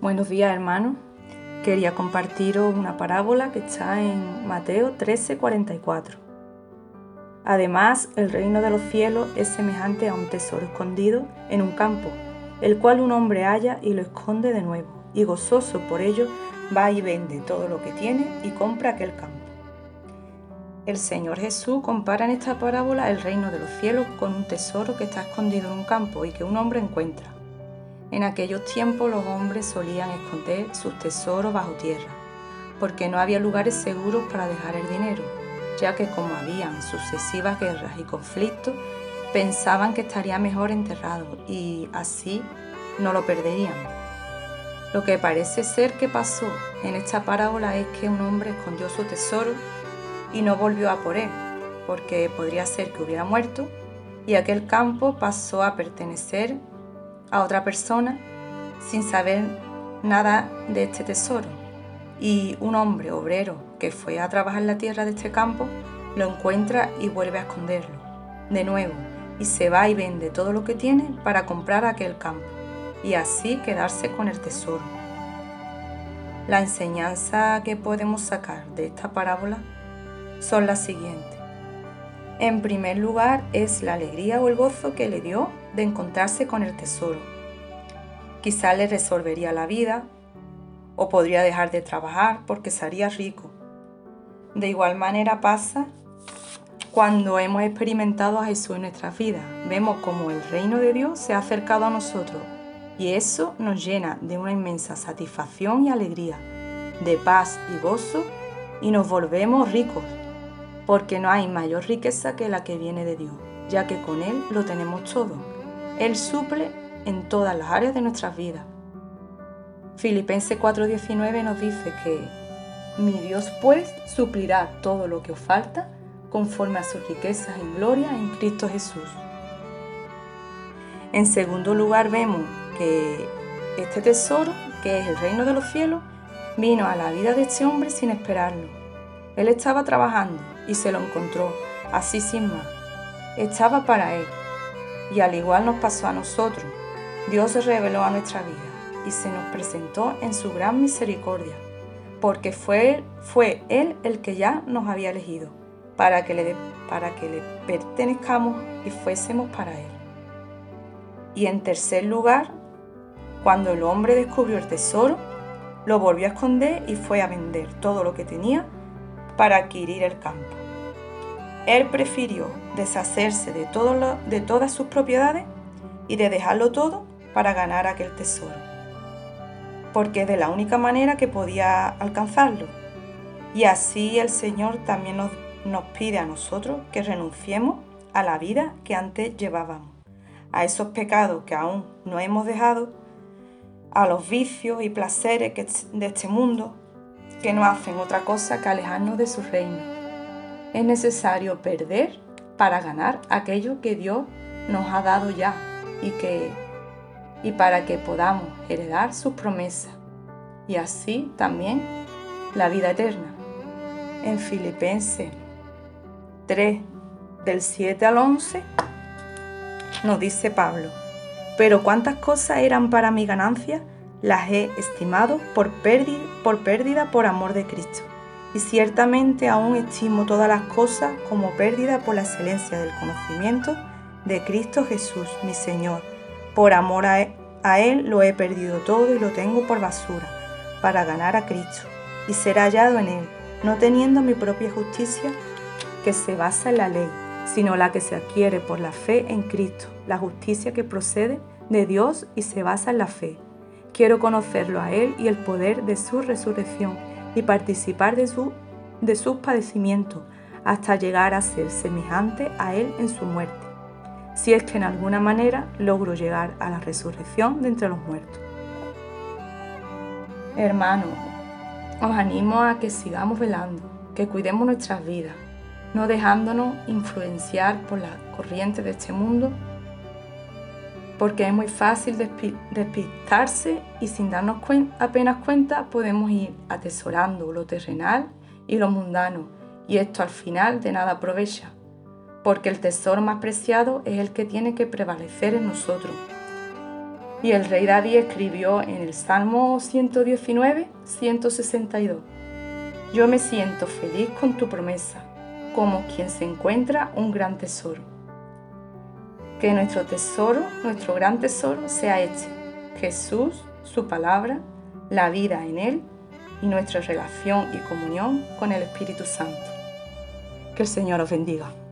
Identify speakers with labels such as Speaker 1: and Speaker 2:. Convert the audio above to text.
Speaker 1: Buenos días hermanos. Quería compartiros una parábola que está en Mateo 13:44. Además, el reino de los cielos es semejante a un tesoro escondido en un campo, el cual un hombre halla y lo esconde de nuevo, y gozoso por ello va y vende todo lo que tiene y compra aquel campo. El Señor Jesús compara en esta parábola el reino de los cielos con un tesoro que está escondido en un campo y que un hombre encuentra. En aquellos tiempos los hombres solían esconder sus tesoros bajo tierra, porque no había lugares seguros para dejar el dinero, ya que como habían sucesivas guerras y conflictos, pensaban que estaría mejor enterrado y así no lo perderían. Lo que parece ser que pasó en esta parábola es que un hombre escondió su tesoro y no volvió a por él, porque podría ser que hubiera muerto y aquel campo pasó a pertenecer a otra persona sin saber nada de este tesoro. Y un hombre obrero que fue a trabajar la tierra de este campo lo encuentra y vuelve a esconderlo. De nuevo, y se va y vende todo lo que tiene para comprar aquel campo y así quedarse con el tesoro. La enseñanza que podemos sacar de esta parábola son las siguientes. En primer lugar es la alegría o el gozo que le dio de encontrarse con el tesoro. Quizá le resolvería la vida o podría dejar de trabajar porque sería rico. De igual manera pasa cuando hemos experimentado a Jesús en nuestra vida. Vemos como el reino de Dios se ha acercado a nosotros y eso nos llena de una inmensa satisfacción y alegría, de paz y gozo y nos volvemos ricos, porque no hay mayor riqueza que la que viene de Dios, ya que con Él lo tenemos todo. Él suple en todas las áreas de nuestras vidas. Filipenses 4:19 nos dice que mi Dios pues suplirá todo lo que os falta conforme a sus riquezas en gloria en Cristo Jesús. En segundo lugar vemos que este tesoro, que es el reino de los cielos, vino a la vida de este hombre sin esperarlo. Él estaba trabajando y se lo encontró, así sin más. Estaba para él y al igual nos pasó a nosotros, Dios se reveló a nuestra vida y se nos presentó en su gran misericordia, porque fue, fue Él el que ya nos había elegido para que, le, para que le pertenezcamos y fuésemos para Él. Y en tercer lugar, cuando el hombre descubrió el tesoro, lo volvió a esconder y fue a vender todo lo que tenía para adquirir el campo. Él prefirió deshacerse de, todas sus propiedades y de dejarlo todo para ganar aquel tesoro, porque es de la única manera que podía alcanzarlo. Y así el Señor también nos, nos pide a nosotros que renunciemos a la vida que antes llevábamos, a esos pecados que aún no hemos dejado, a los vicios y placeres de este mundo que no hacen otra cosa que alejarnos de su reino es necesario perder para ganar aquello que Dios nos ha dado ya y, que, y para que podamos heredar sus promesas y así también la vida eterna. En Filipenses 3, del 7 al 11, nos dice Pablo, pero cuántas cosas eran para mi ganancia, las he estimado por pérdida, por pérdida por amor de Cristo y ciertamente aún estimo todas las cosas como pérdida por la excelencia del conocimiento de Cristo Jesús, mi Señor. Por amor a Él lo he perdido todo y lo tengo por basura, para ganar a Cristo y ser hallado en Él, no teniendo mi propia justicia que se basa en la ley, sino la que se adquiere por la fe en Cristo, la justicia que procede de Dios y se basa en la fe. Quiero conocerlo a Él y el poder de su resurrección y participar de, su, de sus padecimientos hasta llegar a ser semejante a Él en su muerte, si es que en alguna manera logro llegar a la resurrección de entre los muertos. Hermanos, os animo a que sigamos velando, que cuidemos nuestras vidas, no dejándonos influenciar por las corrientes de este mundo porque es muy fácil despistarse y sin darnos apenas cuenta podemos ir atesorando lo terrenal y lo mundano y esto al final de nada aprovecha, porque el tesoro más preciado es el que tiene que prevalecer en nosotros. Y el rey David escribió en el Salmo 119, 162, Yo me siento feliz con tu promesa, como quien se encuentra un gran tesoro. Que nuestro tesoro, nuestro gran tesoro, sea este, Jesús, su palabra, la vida en Él y nuestra relación y comunión con el Espíritu Santo. Que el Señor os bendiga.